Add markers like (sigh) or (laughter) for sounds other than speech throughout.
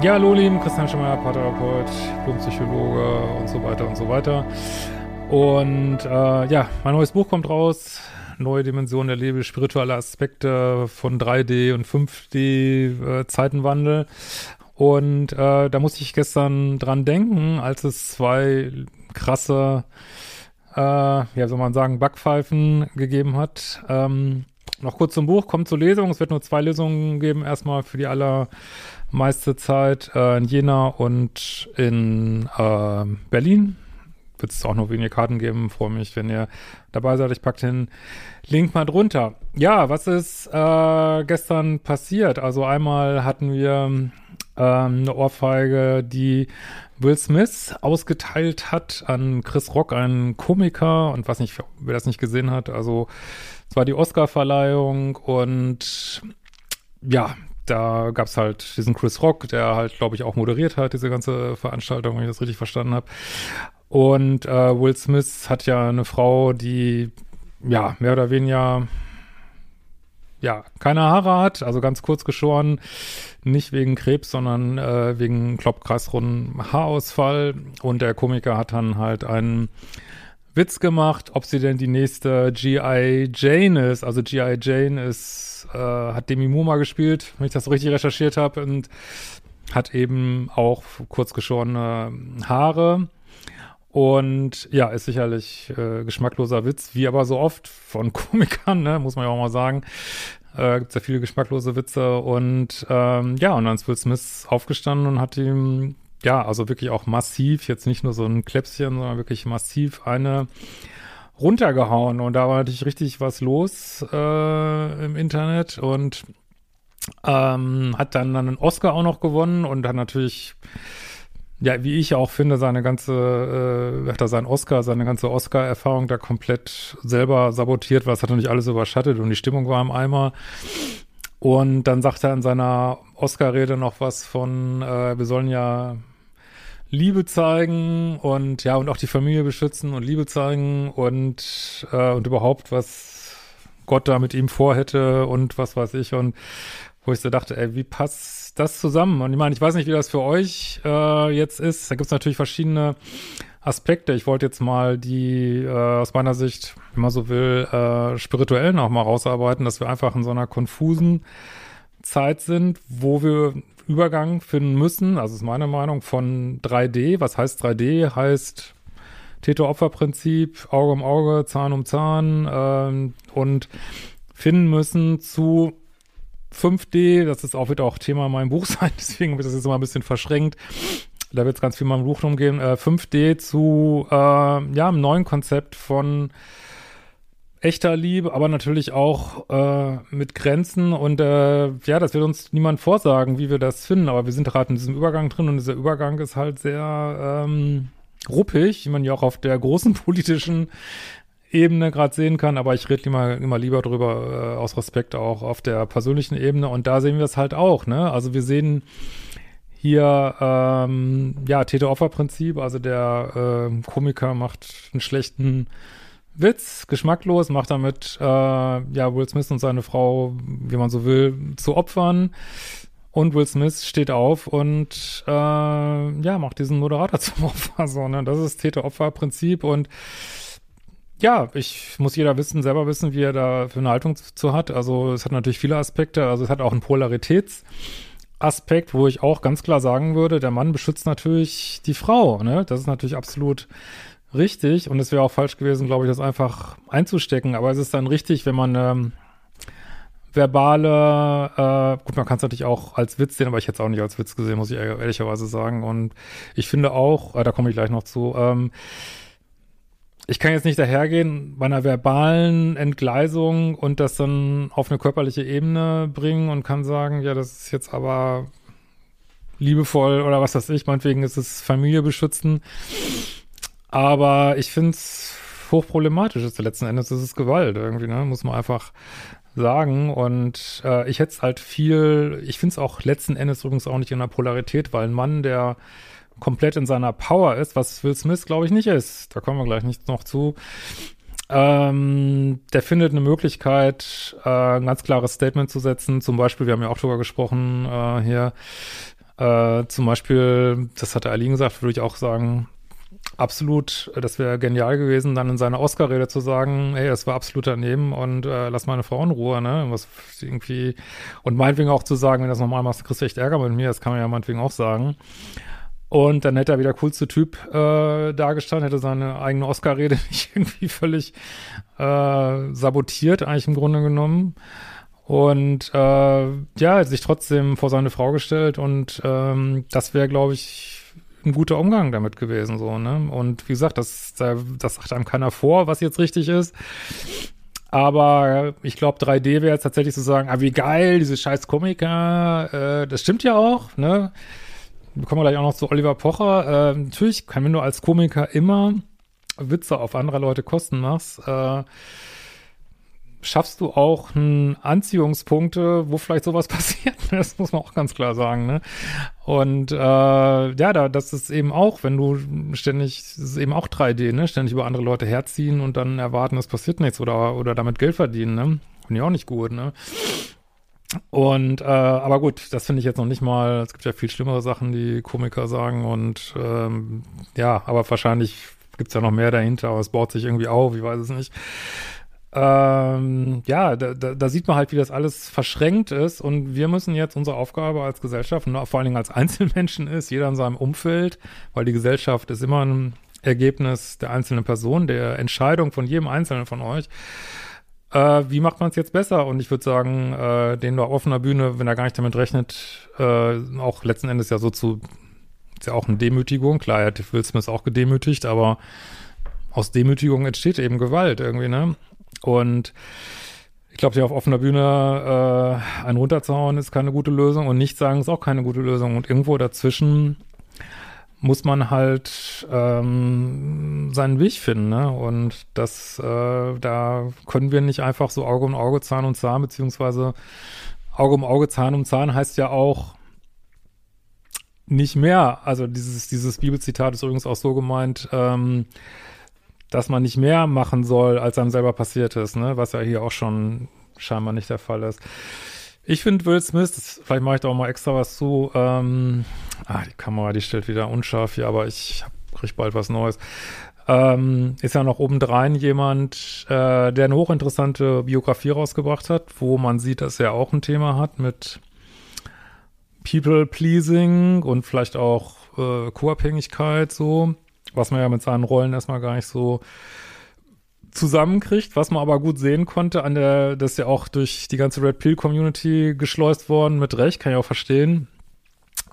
Ja, hallo lieben, Christian Schemmer, Paartherapeut, Blumenpsychologe und so weiter und so weiter. Und äh, ja, mein neues Buch kommt raus. Neue Dimensionen der Liebe, spirituelle Aspekte von 3D und 5D äh, Zeitenwandel. Und äh, da musste ich gestern dran denken, als es zwei krasse, äh, ja, soll man sagen, Backpfeifen gegeben hat. Ähm, noch kurz zum Buch, kommt zur Lesung. Es wird nur zwei Lesungen geben. Erstmal für die allermeiste Zeit äh, in Jena und in äh, Berlin. Wird es auch noch wenige Karten geben. Freue mich, wenn ihr dabei seid. Ich packe den Link mal drunter. Ja, was ist äh, gestern passiert? Also einmal hatten wir ähm, eine Ohrfeige, die Will Smith ausgeteilt hat an Chris Rock, einen Komiker. Und was nicht, wer das nicht gesehen hat, also es war die Oscar-Verleihung und ja, da gab's halt diesen Chris Rock, der halt, glaube ich, auch moderiert hat, diese ganze Veranstaltung, wenn ich das richtig verstanden habe. Und äh, Will Smith hat ja eine Frau, die ja mehr oder weniger ja keine Haare hat, also ganz kurz geschoren, nicht wegen Krebs, sondern äh, wegen kloppkreisrunden Haarausfall. Und der Komiker hat dann halt einen Witz gemacht, ob sie denn die nächste G.I. Jane ist. Also G.I. Jane ist, äh, hat Demi Moore mal gespielt, wenn ich das so richtig recherchiert habe und hat eben auch kurz geschorene Haare. Und ja, ist sicherlich äh, geschmackloser Witz, wie aber so oft von (laughs) Komikern, ne, muss man ja auch mal sagen. Äh, Gibt ja viele geschmacklose Witze und ähm, ja, und dann ist Will Smith aufgestanden und hat ihm ja, also wirklich auch massiv, jetzt nicht nur so ein Kläpschen, sondern wirklich massiv eine runtergehauen. Und da war natürlich richtig was los äh, im Internet und ähm, hat dann, einen Oscar auch noch gewonnen und hat natürlich, ja, wie ich auch finde, seine ganze, äh, hat er seinen Oscar, seine ganze Oscar-Erfahrung da komplett selber sabotiert, weil es hat natürlich alles überschattet und die Stimmung war im Eimer. Und dann sagt er in seiner Oscar-Rede noch was von, äh, wir sollen ja Liebe zeigen und ja, und auch die Familie beschützen und Liebe zeigen und, äh, und überhaupt, was Gott da mit ihm vorhätte und was weiß ich. Und wo ich so dachte, ey, wie passt das zusammen? Und ich meine, ich weiß nicht, wie das für euch äh, jetzt ist. Da gibt es natürlich verschiedene Aspekte. Ich wollte jetzt mal die äh, aus meiner Sicht, wenn man so will, äh, spirituellen auch mal rausarbeiten, dass wir einfach in so einer konfusen Zeit sind, wo wir Übergang finden müssen, also ist meine Meinung, von 3D. Was heißt 3D? Heißt Täter-Opfer-Prinzip, Auge um Auge, Zahn um Zahn ähm, und finden müssen zu 5D, das ist auch wieder auch Thema in meinem Buch (laughs) sein, deswegen wird das jetzt mal ein bisschen verschränkt. Da wird es ganz viel mal im Buch umgehen. Äh, 5D zu äh, ja, einem neuen Konzept von echter Liebe, aber natürlich auch äh, mit Grenzen und äh, ja, das wird uns niemand vorsagen, wie wir das finden, aber wir sind gerade in diesem Übergang drin und dieser Übergang ist halt sehr ähm, ruppig, wie man ja auch auf der großen (laughs) politischen Ebene gerade sehen kann, aber ich rede immer, immer lieber drüber äh, aus Respekt auch auf der persönlichen Ebene und da sehen wir es halt auch, ne? Also wir sehen hier ähm, ja Täter-Opfer-Prinzip, also der äh, Komiker macht einen schlechten Witz, geschmacklos, macht damit äh, ja Will Smith und seine Frau, wie man so will, zu Opfern. Und Will Smith steht auf und äh, ja, macht diesen Moderator (laughs) zum Opfer. So, ne? Das ist Täter-Opfer-Prinzip und ja, ich muss jeder wissen, selber wissen, wie er da für eine Haltung zu hat. Also es hat natürlich viele Aspekte. Also es hat auch einen Polaritätsaspekt, wo ich auch ganz klar sagen würde, der Mann beschützt natürlich die Frau. Ne? Das ist natürlich absolut richtig und es wäre auch falsch gewesen, glaube ich, das einfach einzustecken. Aber es ist dann richtig, wenn man ähm, verbale, äh, gut, man kann es natürlich auch als Witz sehen, aber ich hätte es auch nicht als Witz gesehen, muss ich ehrlicherweise sagen. Und ich finde auch, äh, da komme ich gleich noch zu, ähm, ich kann jetzt nicht dahergehen bei einer verbalen Entgleisung und das dann auf eine körperliche Ebene bringen und kann sagen, ja, das ist jetzt aber liebevoll oder was weiß ich, meinetwegen ist es Familie beschützen. Aber ich finde es hochproblematisch. Letzten Endes ist es Gewalt irgendwie, ne? Muss man einfach sagen. Und äh, ich hätte es halt viel, ich finde es auch letzten Endes übrigens auch nicht in der Polarität, weil ein Mann, der komplett in seiner Power ist, was Will Smith, glaube ich, nicht ist. Da kommen wir gleich nicht noch zu. Ähm, der findet eine Möglichkeit, äh, ein ganz klares Statement zu setzen. Zum Beispiel, wir haben ja auch drüber gesprochen äh, hier, äh, zum Beispiel, das hat Eileen gesagt, würde ich auch sagen, absolut, das wäre genial gewesen, dann in seiner Oscar-Rede zu sagen, hey, es war absolut daneben und äh, lass meine Frau in Ruhe, ne? Was irgendwie, und meinetwegen auch zu sagen, wenn das normal machst, kriegst du echt Ärger mit mir, das kann man ja meinetwegen auch sagen. Und dann hätte er wieder coolste Typ äh, dargestanden, hätte seine eigene Oscar-Rede (laughs) nicht irgendwie völlig äh, sabotiert, eigentlich im Grunde genommen. Und äh, ja, sich trotzdem vor seine Frau gestellt und ähm, das wäre, glaube ich, ein guter Umgang damit gewesen, so, ne? Und wie gesagt, das, das sagt einem keiner vor, was jetzt richtig ist. Aber ich glaube, 3D wäre jetzt tatsächlich zu sagen, ah, wie geil, diese scheiß Komiker, äh, das stimmt ja auch, ne? Wir kommen gleich auch noch zu Oliver Pocher. Äh, natürlich kann, wenn du als Komiker immer Witze auf andere Leute Kosten machst, äh, schaffst du auch hm, Anziehungspunkte, wo vielleicht sowas (laughs) passiert. Das muss man auch ganz klar sagen. Ne? Und äh, ja, da, das ist eben auch, wenn du ständig, das ist eben auch 3D, ne? Ständig über andere Leute herziehen und dann erwarten, es passiert nichts oder, oder damit Geld verdienen, ne? Finde ich auch nicht gut, ne? Und äh, aber gut, das finde ich jetzt noch nicht mal. Es gibt ja viel schlimmere Sachen, die Komiker sagen und ähm, ja, aber wahrscheinlich gibt's ja noch mehr dahinter, aber es baut sich irgendwie auf, ich weiß es nicht ähm, ja, da, da, da sieht man halt, wie das alles verschränkt ist und wir müssen jetzt unsere Aufgabe als Gesellschaft und vor allen Dingen als (laughs) Einzelmenschen ist, jeder in seinem Umfeld, weil die Gesellschaft ist immer ein Ergebnis der einzelnen Person, der Entscheidung von jedem Einzelnen von euch. Äh, wie macht man es jetzt besser? Und ich würde sagen, äh, den auf offener Bühne, wenn er gar nicht damit rechnet, äh, auch letzten Endes ja so zu, ist ja auch eine Demütigung. Klar, er hat Will Smith auch gedemütigt, aber aus Demütigung entsteht eben Gewalt irgendwie, ne? Und ich glaube, hier auf offener Bühne äh, einen runterzuhauen ist keine gute Lösung und nicht sagen ist auch keine gute Lösung. Und irgendwo dazwischen muss man halt ähm, seinen Weg finden, ne? Und das, äh, da können wir nicht einfach so Auge um Auge, Zahn um Zahn, beziehungsweise Auge um Auge, Zahn um Zahn heißt ja auch nicht mehr. Also dieses, dieses Bibelzitat ist übrigens auch so gemeint, ähm, dass man nicht mehr machen soll, als einem selber passiert ist, ne? Was ja hier auch schon scheinbar nicht der Fall ist. Ich finde Will Smith, das, vielleicht mache ich da auch mal extra was zu. Ähm, ah, die Kamera, die stellt wieder unscharf hier, aber ich kriege bald was Neues. Ähm, ist ja noch obendrein jemand, äh, der eine hochinteressante Biografie rausgebracht hat, wo man sieht, dass er auch ein Thema hat mit People-Pleasing und vielleicht auch äh, Co-Abhängigkeit so was man ja mit seinen Rollen erstmal gar nicht so zusammenkriegt, was man aber gut sehen konnte an der, das ist ja auch durch die ganze Red Pill Community geschleust worden, mit Recht, kann ich auch verstehen,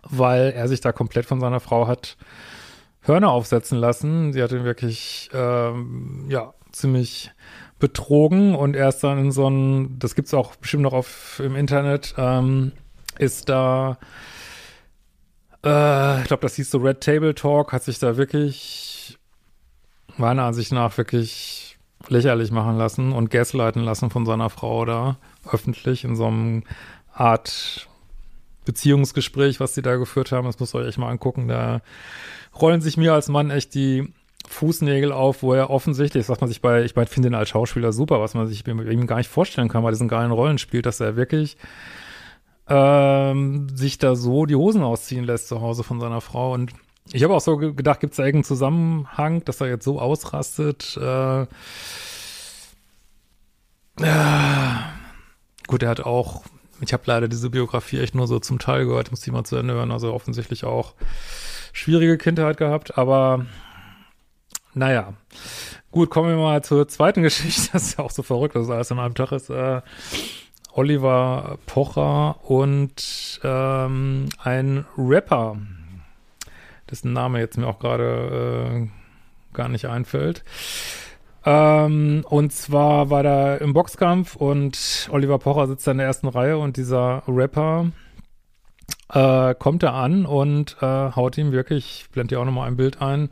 weil er sich da komplett von seiner Frau hat Hörner aufsetzen lassen. Sie hat ihn wirklich, ähm, ja, ziemlich betrogen und er ist dann in so ein, das gibt's auch bestimmt noch auf, im Internet, ähm, ist da äh, ich glaube, das hieß so Red Table Talk, hat sich da wirklich, meiner Ansicht nach, wirklich lächerlich machen lassen und gaslighten lassen von seiner Frau da, öffentlich, in so einem Art Beziehungsgespräch, was sie da geführt haben. Das müsst ihr euch echt mal angucken. Da rollen sich mir als Mann echt die Fußnägel auf, wo er offensichtlich, sagt man sich bei, ich finde ihn als Schauspieler super, was man sich bei ihm gar nicht vorstellen kann, weil diesen geilen Rollen spielt, dass er wirklich ähm, sich da so die Hosen ausziehen lässt zu Hause von seiner Frau. Und ich habe auch so gedacht, gibt es da irgendeinen Zusammenhang, dass er jetzt so ausrastet? Äh, äh, gut, er hat auch, ich habe leider diese Biografie echt nur so zum Teil gehört, muss die mal zu Ende hören, also offensichtlich auch schwierige Kindheit gehabt, aber naja. Gut, kommen wir mal zur zweiten (laughs) Geschichte. Das ist ja auch so verrückt, dass alles an einem Tag ist. Äh, Oliver Pocher und ähm, ein Rapper, dessen Name jetzt mir auch gerade äh, gar nicht einfällt. Ähm, und zwar war da im Boxkampf und Oliver Pocher sitzt da in der ersten Reihe und dieser Rapper äh, kommt da an und äh, haut ihm wirklich, ich blende dir auch nochmal ein Bild ein,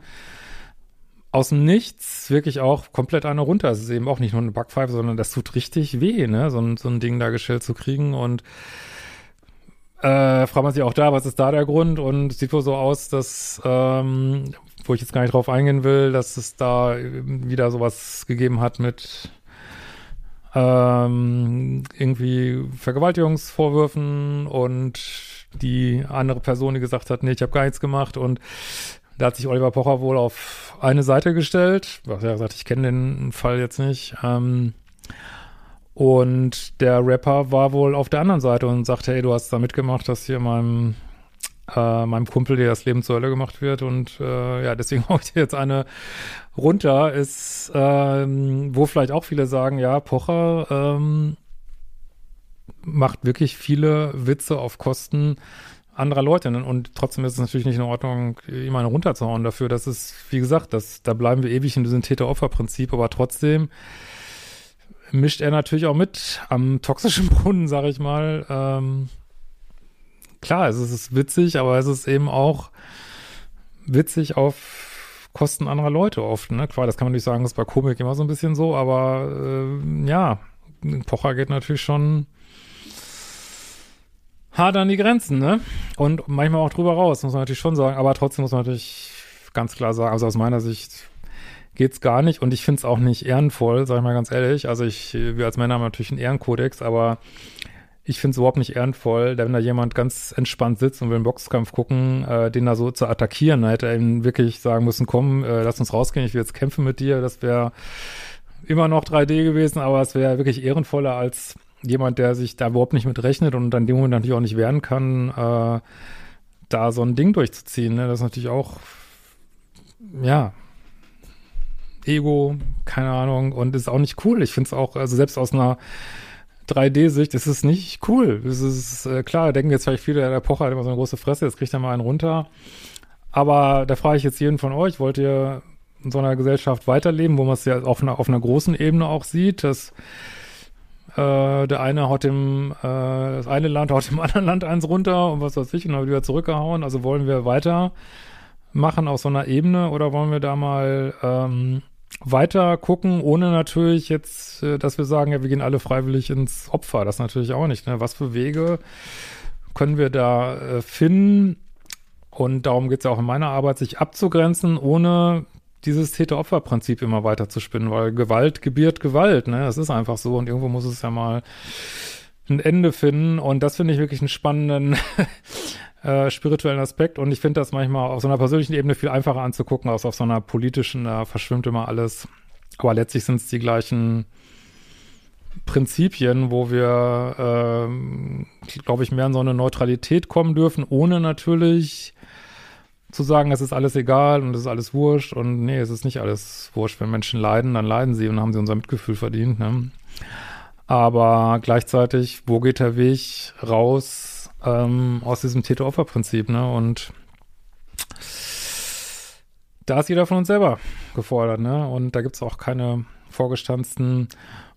aus dem Nichts wirklich auch komplett eine runter. Es ist eben auch nicht nur eine Backpfeife, sondern das tut richtig weh, ne, so ein, so ein Ding da gestellt zu kriegen und äh, fragt man sich auch da, was ist da der Grund? Und es sieht wohl so aus, dass ähm, wo ich jetzt gar nicht drauf eingehen will, dass es da wieder sowas gegeben hat mit ähm, irgendwie Vergewaltigungsvorwürfen und die andere Person, die gesagt hat, nee, ich habe gar nichts gemacht und da hat sich Oliver Pocher wohl auf eine Seite gestellt. Er hat gesagt, ich kenne den Fall jetzt nicht. Ähm, und der Rapper war wohl auf der anderen Seite und sagte, hey, du hast da mitgemacht, dass hier meinem äh, meinem Kumpel, der das Leben zur Hölle gemacht wird. Und äh, ja, deswegen (laughs) hau ich dir jetzt eine runter. Ist, ähm, wo vielleicht auch viele sagen, ja, Pocher ähm, macht wirklich viele Witze auf Kosten anderer Leute. Und trotzdem ist es natürlich nicht in Ordnung, eine runterzuhauen dafür. Das ist, wie gesagt, das, da bleiben wir ewig in diesem Täter-Opfer-Prinzip, aber trotzdem mischt er natürlich auch mit am toxischen Brunnen, sag ich mal. Ähm, klar, es ist witzig, aber es ist eben auch witzig auf Kosten anderer Leute oft. Ne? Klar, das kann man nicht sagen, das ist bei Komik immer so ein bisschen so, aber äh, ja, Pocher geht natürlich schon hart an die Grenzen, ne? Und manchmal auch drüber raus, muss man natürlich schon sagen. Aber trotzdem muss man natürlich ganz klar sagen, also aus meiner Sicht geht's gar nicht und ich finde es auch nicht ehrenvoll, sag ich mal ganz ehrlich. Also ich, wir als Männer haben natürlich einen Ehrenkodex, aber ich finde es überhaupt nicht ehrenvoll, wenn da jemand ganz entspannt sitzt und will einen Boxkampf gucken, äh, den da so zu attackieren. Da hätte er ihm wirklich sagen müssen, komm, äh, lass uns rausgehen, ich will jetzt kämpfen mit dir. Das wäre immer noch 3D gewesen, aber es wäre wirklich ehrenvoller als jemand, der sich da überhaupt nicht mit rechnet und dann dem Moment natürlich auch nicht wehren kann, äh, da so ein Ding durchzuziehen. Ne? Das ist natürlich auch, ja, Ego, keine Ahnung, und ist auch nicht cool. Ich finde es auch, also selbst aus einer 3D-Sicht ist es nicht cool. Es ist äh, klar, denken jetzt vielleicht viele, der Pocher hat immer so eine große Fresse, jetzt kriegt er mal einen runter. Aber da frage ich jetzt jeden von euch, wollt ihr in so einer Gesellschaft weiterleben, wo man es ja auf einer, auf einer großen Ebene auch sieht, dass äh, der eine haut dem, äh, das eine Land haut dem (laughs) anderen Land eins runter und was weiß ich und dann wieder zurückgehauen. Also wollen wir weitermachen auf so einer Ebene oder wollen wir da mal ähm, weiter gucken, ohne natürlich jetzt, äh, dass wir sagen, ja, wir gehen alle freiwillig ins Opfer. Das natürlich auch nicht. Ne? Was für Wege können wir da äh, finden? Und darum geht es ja auch in meiner Arbeit, sich abzugrenzen, ohne dieses Täter-Opfer-Prinzip immer weiter zu spinnen, weil Gewalt gebiert Gewalt, ne? Das ist einfach so und irgendwo muss es ja mal ein Ende finden und das finde ich wirklich einen spannenden (laughs) äh, spirituellen Aspekt und ich finde das manchmal auf so einer persönlichen Ebene viel einfacher anzugucken als auf so einer politischen, da verschwimmt immer alles. Aber letztlich sind es die gleichen Prinzipien, wo wir, äh, glaube ich, mehr in so eine Neutralität kommen dürfen, ohne natürlich zu sagen, es ist alles egal und es ist alles wurscht und nee, es ist nicht alles wurscht. Wenn Menschen leiden, dann leiden sie und haben sie unser Mitgefühl verdient. Ne? Aber gleichzeitig, wo geht der Weg raus ähm, aus diesem Täter-Opfer-Prinzip, ne? Und da ist jeder von uns selber gefordert, ne? Und da gibt es auch keine vorgestanzten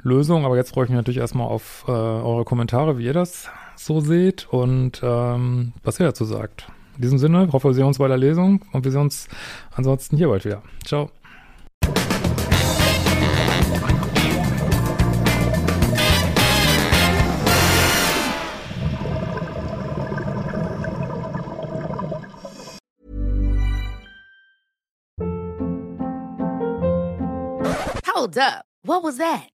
Lösungen. Aber jetzt freue ich mich natürlich erstmal auf äh, eure Kommentare, wie ihr das so seht und ähm, was ihr dazu sagt. In diesem Sinne, hoffe, wir sehen uns bei der Lesung und wir sehen uns ansonsten hier bald wieder. Ciao. Hold up. What was that?